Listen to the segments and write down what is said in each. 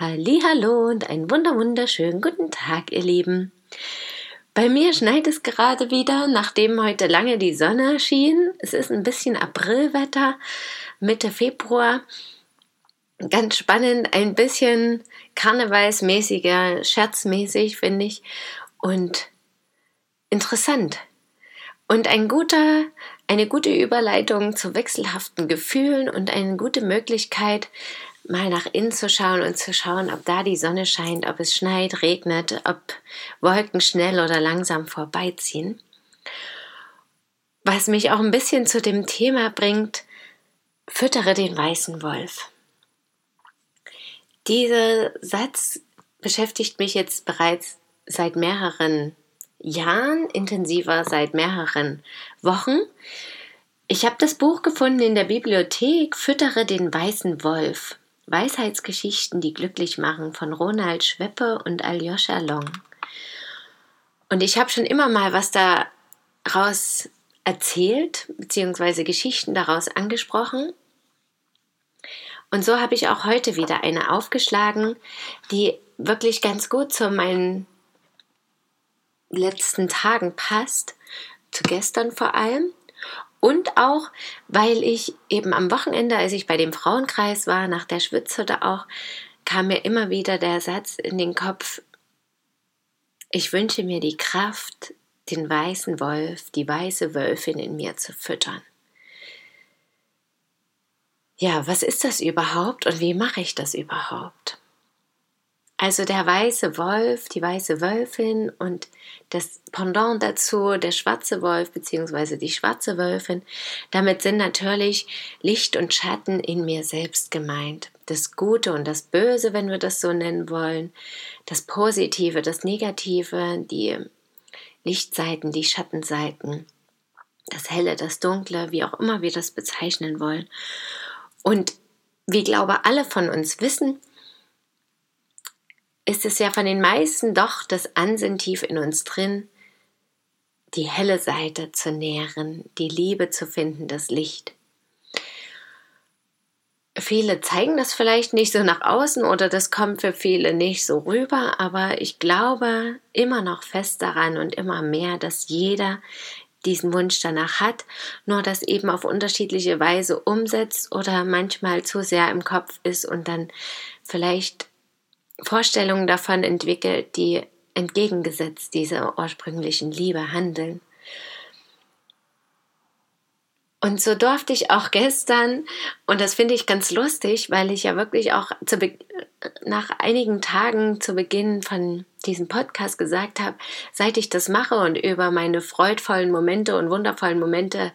Hallo und einen wunder wunderschönen guten Tag, ihr Lieben. Bei mir schneit es gerade wieder, nachdem heute lange die Sonne schien. Es ist ein bisschen Aprilwetter, Mitte Februar. Ganz spannend, ein bisschen karnevalsmäßiger, scherzmäßig, finde ich. Und interessant. Und ein guter, eine gute Überleitung zu wechselhaften Gefühlen und eine gute Möglichkeit, mal nach innen zu schauen und zu schauen, ob da die Sonne scheint, ob es schneit, regnet, ob Wolken schnell oder langsam vorbeiziehen. Was mich auch ein bisschen zu dem Thema bringt, füttere den weißen Wolf. Dieser Satz beschäftigt mich jetzt bereits seit mehreren Jahren, intensiver seit mehreren Wochen. Ich habe das Buch gefunden in der Bibliothek Füttere den weißen Wolf Weisheitsgeschichten, die glücklich machen von Ronald Schweppe und Aljoscha Long. Und ich habe schon immer mal was daraus erzählt, beziehungsweise Geschichten daraus angesprochen. Und so habe ich auch heute wieder eine aufgeschlagen, die wirklich ganz gut zu meinen letzten Tagen passt, zu gestern vor allem. Und auch, weil ich eben am Wochenende, als ich bei dem Frauenkreis war, nach der Schwitzhütte auch, kam mir immer wieder der Satz in den Kopf, ich wünsche mir die Kraft, den weißen Wolf, die weiße Wölfin in mir zu füttern. Ja, was ist das überhaupt und wie mache ich das überhaupt? Also der weiße Wolf, die weiße Wölfin und das Pendant dazu, der schwarze Wolf bzw. die schwarze Wölfin. Damit sind natürlich Licht und Schatten in mir selbst gemeint. Das Gute und das Böse, wenn wir das so nennen wollen. Das Positive, das Negative, die Lichtseiten, die Schattenseiten. Das Helle, das Dunkle, wie auch immer wir das bezeichnen wollen. Und wie glaube alle von uns wissen, ist es ja von den meisten doch das Ansinnen tief in uns drin, die helle Seite zu nähren, die Liebe zu finden, das Licht. Viele zeigen das vielleicht nicht so nach außen oder das kommt für viele nicht so rüber, aber ich glaube immer noch fest daran und immer mehr, dass jeder diesen Wunsch danach hat, nur das eben auf unterschiedliche Weise umsetzt oder manchmal zu sehr im Kopf ist und dann vielleicht Vorstellungen davon entwickelt, die entgegengesetzt dieser ursprünglichen Liebe handeln. Und so durfte ich auch gestern, und das finde ich ganz lustig, weil ich ja wirklich auch nach einigen Tagen zu Beginn von diesem Podcast gesagt habe, seit ich das mache und über meine freudvollen Momente und wundervollen Momente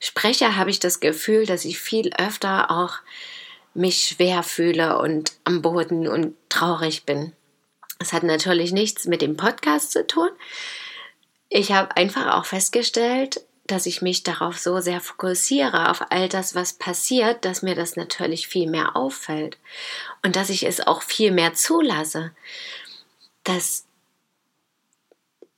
spreche, habe ich das Gefühl, dass ich viel öfter auch mich schwer fühle und am Boden und traurig bin. Es hat natürlich nichts mit dem Podcast zu tun. Ich habe einfach auch festgestellt, dass ich mich darauf so sehr fokussiere, auf all das, was passiert, dass mir das natürlich viel mehr auffällt und dass ich es auch viel mehr zulasse, dass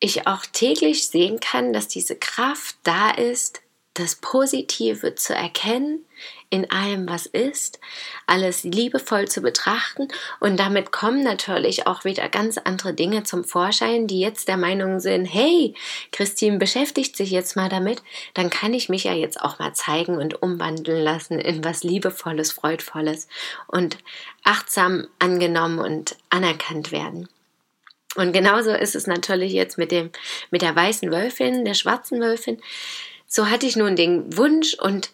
ich auch täglich sehen kann, dass diese Kraft da ist, das Positive zu erkennen in allem, was ist, alles liebevoll zu betrachten und damit kommen natürlich auch wieder ganz andere Dinge zum Vorschein, die jetzt der Meinung sind, hey, Christine beschäftigt sich jetzt mal damit, dann kann ich mich ja jetzt auch mal zeigen und umwandeln lassen in was liebevolles, freudvolles und achtsam angenommen und anerkannt werden. Und genauso ist es natürlich jetzt mit dem, mit der weißen Wölfin, der schwarzen Wölfin. So hatte ich nun den Wunsch und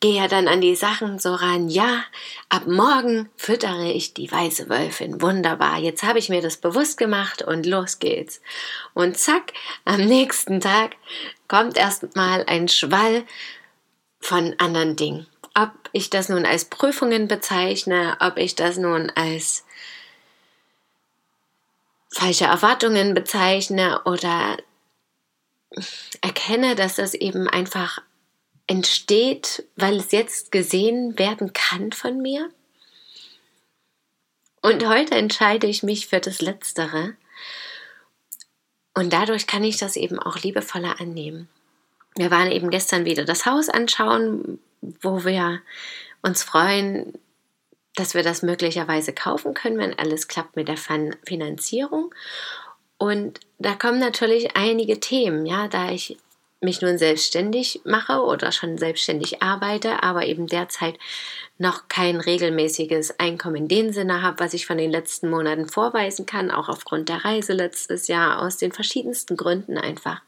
gehe ja dann an die Sachen so ran, ja, ab morgen füttere ich die weiße Wölfin. Wunderbar, jetzt habe ich mir das bewusst gemacht und los geht's. Und zack, am nächsten Tag kommt erst mal ein Schwall von anderen Dingen. ob ich das nun als Prüfungen bezeichne, ob ich das nun als falsche Erwartungen bezeichne oder erkenne, dass das eben einfach entsteht, weil es jetzt gesehen werden kann von mir. Und heute entscheide ich mich für das Letztere. Und dadurch kann ich das eben auch liebevoller annehmen. Wir waren eben gestern wieder das Haus anschauen, wo wir uns freuen, dass wir das möglicherweise kaufen können, wenn alles klappt mit der Finanzierung. Und da kommen natürlich einige Themen, ja, da ich mich nun selbstständig mache oder schon selbstständig arbeite, aber eben derzeit noch kein regelmäßiges Einkommen in dem Sinne habe, was ich von den letzten Monaten vorweisen kann, auch aufgrund der Reise letztes Jahr, aus den verschiedensten Gründen einfach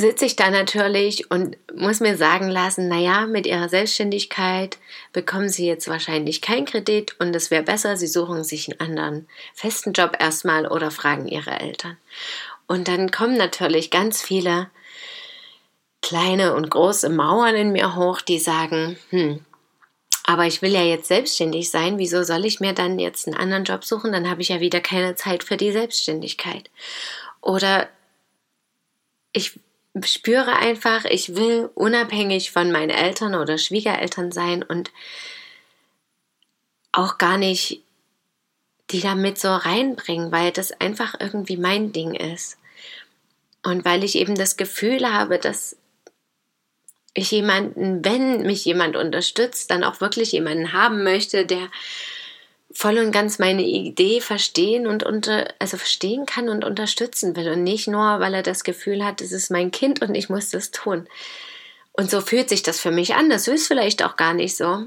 sitze ich da natürlich und muss mir sagen lassen, naja, mit ihrer Selbstständigkeit bekommen sie jetzt wahrscheinlich keinen Kredit und es wäre besser, sie suchen sich einen anderen festen Job erstmal oder fragen ihre Eltern. Und dann kommen natürlich ganz viele kleine und große Mauern in mir hoch, die sagen, hm, aber ich will ja jetzt selbstständig sein, wieso soll ich mir dann jetzt einen anderen Job suchen? Dann habe ich ja wieder keine Zeit für die Selbstständigkeit. Oder ich spüre einfach, ich will unabhängig von meinen Eltern oder Schwiegereltern sein und auch gar nicht die damit so reinbringen, weil das einfach irgendwie mein Ding ist. Und weil ich eben das Gefühl habe, dass ich jemanden, wenn mich jemand unterstützt, dann auch wirklich jemanden haben möchte, der voll und ganz meine Idee verstehen und unter, also verstehen kann und unterstützen will und nicht nur, weil er das Gefühl hat, es ist mein Kind und ich muss das tun. Und so fühlt sich das für mich an. Das ist vielleicht auch gar nicht so.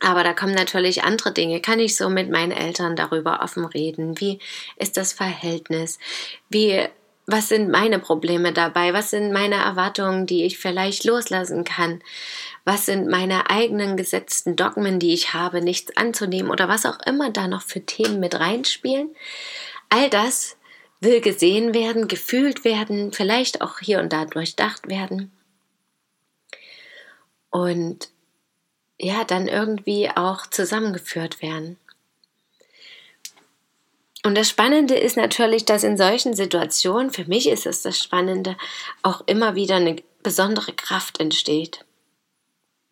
Aber da kommen natürlich andere Dinge. Kann ich so mit meinen Eltern darüber offen reden? Wie ist das Verhältnis? Wie, was sind meine Probleme dabei? Was sind meine Erwartungen, die ich vielleicht loslassen kann? was sind meine eigenen gesetzten Dogmen, die ich habe, nichts anzunehmen oder was auch immer da noch für Themen mit reinspielen. All das will gesehen werden, gefühlt werden, vielleicht auch hier und da durchdacht werden. Und ja, dann irgendwie auch zusammengeführt werden. Und das Spannende ist natürlich, dass in solchen Situationen, für mich ist es das Spannende, auch immer wieder eine besondere Kraft entsteht.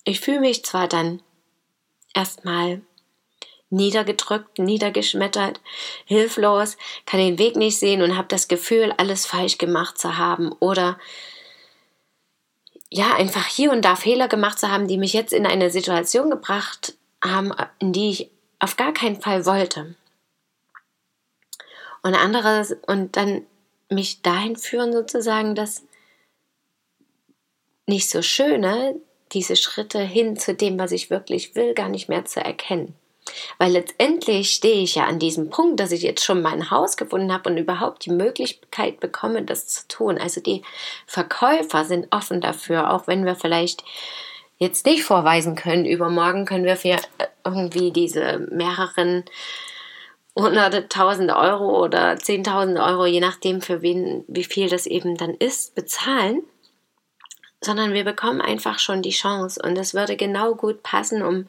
Ich fühle mich zwar dann erstmal niedergedrückt, niedergeschmettert, hilflos, kann den Weg nicht sehen und habe das Gefühl, alles falsch gemacht zu haben oder ja, einfach hier und da Fehler gemacht zu haben, die mich jetzt in eine Situation gebracht haben, in die ich auf gar keinen Fall wollte. Und anderes und dann mich dahin führen sozusagen, dass nicht so schöne diese Schritte hin zu dem, was ich wirklich will, gar nicht mehr zu erkennen. Weil letztendlich stehe ich ja an diesem Punkt, dass ich jetzt schon mein Haus gefunden habe und überhaupt die Möglichkeit bekomme, das zu tun. Also die Verkäufer sind offen dafür, auch wenn wir vielleicht jetzt nicht vorweisen können, übermorgen können wir für irgendwie diese mehreren hunderte tausend Euro oder zehntausend Euro, je nachdem für wen, wie viel das eben dann ist, bezahlen sondern wir bekommen einfach schon die Chance und es würde genau gut passen, um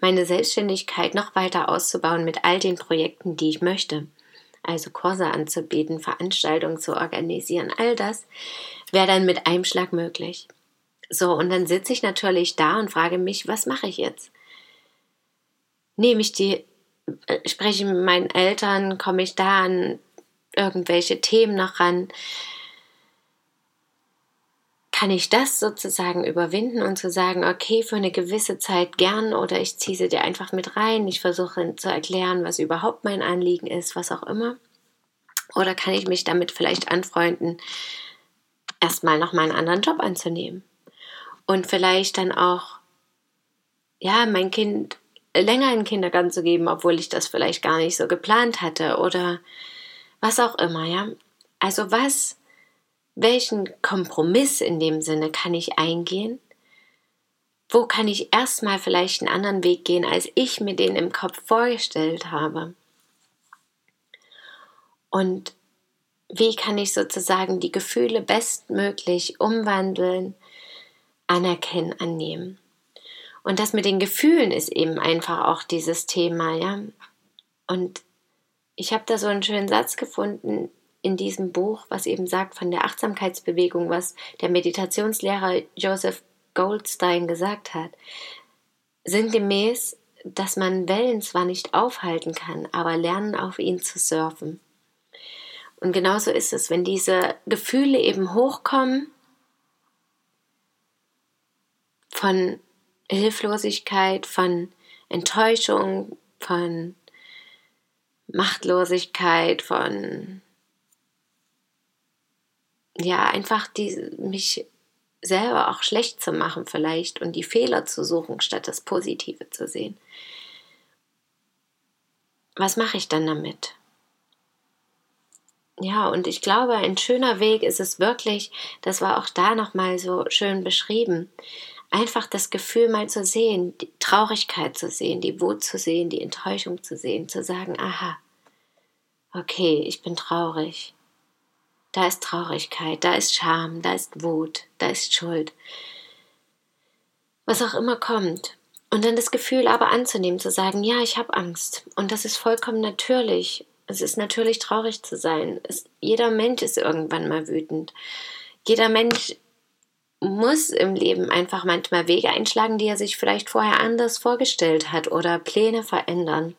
meine Selbstständigkeit noch weiter auszubauen mit all den Projekten, die ich möchte. Also Kurse anzubieten, Veranstaltungen zu organisieren, all das wäre dann mit einem Schlag möglich. So, und dann sitze ich natürlich da und frage mich, was mache ich jetzt? Nehme ich die, äh, spreche ich mit meinen Eltern, komme ich da an irgendwelche Themen noch ran? Kann ich das sozusagen überwinden und zu sagen, okay, für eine gewisse Zeit gern oder ich ziehe sie dir einfach mit rein, ich versuche zu erklären, was überhaupt mein Anliegen ist, was auch immer. Oder kann ich mich damit vielleicht anfreunden, erstmal noch mal einen anderen Job anzunehmen und vielleicht dann auch, ja, mein Kind länger in den Kindergarten zu geben, obwohl ich das vielleicht gar nicht so geplant hatte oder was auch immer, ja. Also was welchen Kompromiss in dem Sinne kann ich eingehen? Wo kann ich erstmal vielleicht einen anderen Weg gehen, als ich mir den im Kopf vorgestellt habe? Und wie kann ich sozusagen die Gefühle bestmöglich umwandeln, anerkennen, annehmen. Und das mit den Gefühlen ist eben einfach auch dieses Thema, ja. Und ich habe da so einen schönen Satz gefunden in diesem Buch, was eben sagt von der Achtsamkeitsbewegung, was der Meditationslehrer Joseph Goldstein gesagt hat. Sinngemäß, dass man Wellen zwar nicht aufhalten kann, aber lernen auf ihn zu surfen. Und genauso ist es, wenn diese Gefühle eben hochkommen von Hilflosigkeit, von Enttäuschung, von Machtlosigkeit, von ja, einfach die, mich selber auch schlecht zu machen vielleicht und die Fehler zu suchen, statt das Positive zu sehen. Was mache ich dann damit? Ja, und ich glaube, ein schöner Weg ist es wirklich, das war auch da nochmal so schön beschrieben, einfach das Gefühl mal zu sehen, die Traurigkeit zu sehen, die Wut zu sehen, die Enttäuschung zu sehen, zu sagen, aha, okay, ich bin traurig. Da ist Traurigkeit, da ist Scham, da ist Wut, da ist Schuld. Was auch immer kommt. Und dann das Gefühl aber anzunehmen, zu sagen, ja, ich habe Angst. Und das ist vollkommen natürlich. Es ist natürlich traurig zu sein. Es, jeder Mensch ist irgendwann mal wütend. Jeder Mensch muss im Leben einfach manchmal Wege einschlagen, die er sich vielleicht vorher anders vorgestellt hat oder Pläne verändern.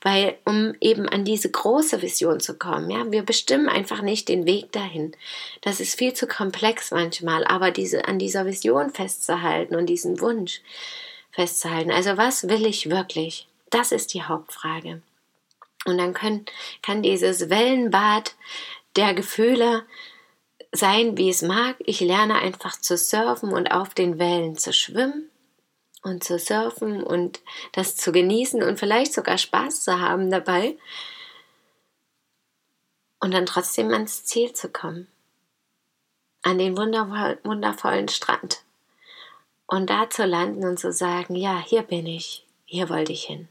Weil, um eben an diese große Vision zu kommen, ja, wir bestimmen einfach nicht den Weg dahin. Das ist viel zu komplex manchmal, aber diese, an dieser Vision festzuhalten und diesen Wunsch festzuhalten. Also, was will ich wirklich? Das ist die Hauptfrage. Und dann können, kann dieses Wellenbad der Gefühle sein, wie es mag. Ich lerne einfach zu surfen und auf den Wellen zu schwimmen und zu surfen und das zu genießen und vielleicht sogar Spaß zu haben dabei und dann trotzdem ans Ziel zu kommen. An den wundervollen Strand. Und da zu landen und zu sagen, ja, hier bin ich, hier wollte ich hin.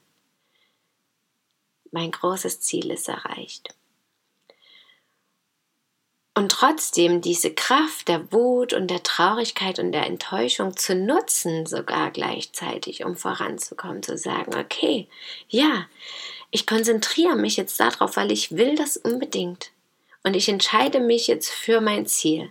Mein großes Ziel ist erreicht. Und trotzdem diese Kraft der Wut und der Traurigkeit und der Enttäuschung zu nutzen, sogar gleichzeitig, um voranzukommen, zu sagen, okay, ja, ich konzentriere mich jetzt darauf, weil ich will das unbedingt. Und ich entscheide mich jetzt für mein Ziel.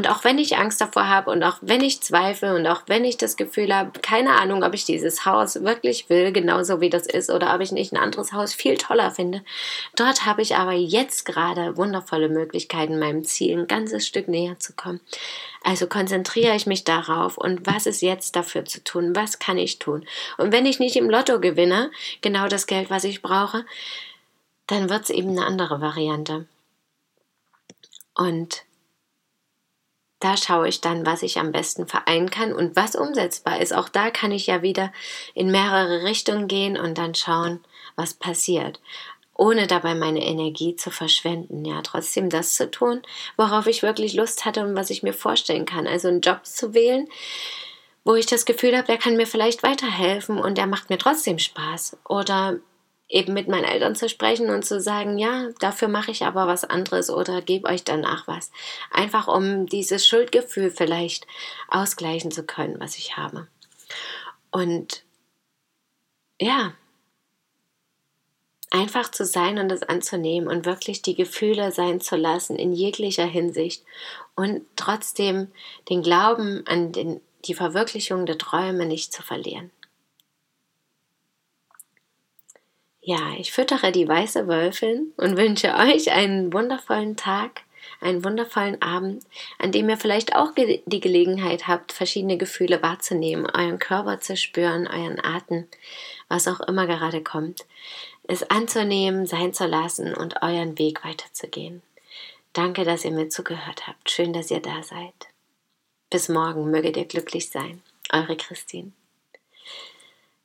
Und auch wenn ich Angst davor habe und auch wenn ich zweifle und auch wenn ich das Gefühl habe, keine Ahnung, ob ich dieses Haus wirklich will, genauso wie das ist, oder ob ich nicht ein anderes Haus viel toller finde, dort habe ich aber jetzt gerade wundervolle Möglichkeiten, meinem Ziel ein ganzes Stück näher zu kommen. Also konzentriere ich mich darauf und was ist jetzt dafür zu tun? Was kann ich tun? Und wenn ich nicht im Lotto gewinne, genau das Geld, was ich brauche, dann wird es eben eine andere Variante. Und da schaue ich dann, was ich am besten vereinen kann und was umsetzbar ist. Auch da kann ich ja wieder in mehrere Richtungen gehen und dann schauen, was passiert. Ohne dabei meine Energie zu verschwenden. Ja, trotzdem das zu tun, worauf ich wirklich Lust hatte und was ich mir vorstellen kann. Also einen Job zu wählen, wo ich das Gefühl habe, der kann mir vielleicht weiterhelfen und der macht mir trotzdem Spaß. Oder eben mit meinen Eltern zu sprechen und zu sagen, ja, dafür mache ich aber was anderes oder gebe euch danach was. Einfach um dieses Schuldgefühl vielleicht ausgleichen zu können, was ich habe. Und ja, einfach zu sein und es anzunehmen und wirklich die Gefühle sein zu lassen in jeglicher Hinsicht und trotzdem den Glauben an den, die Verwirklichung der Träume nicht zu verlieren. Ja, ich füttere die weiße Wölfin und wünsche euch einen wundervollen Tag, einen wundervollen Abend, an dem ihr vielleicht auch ge die Gelegenheit habt, verschiedene Gefühle wahrzunehmen, euren Körper zu spüren, euren Atem, was auch immer gerade kommt, es anzunehmen, sein zu lassen und euren Weg weiterzugehen. Danke, dass ihr mir zugehört habt. Schön, dass ihr da seid. Bis morgen möget ihr glücklich sein. Eure Christine.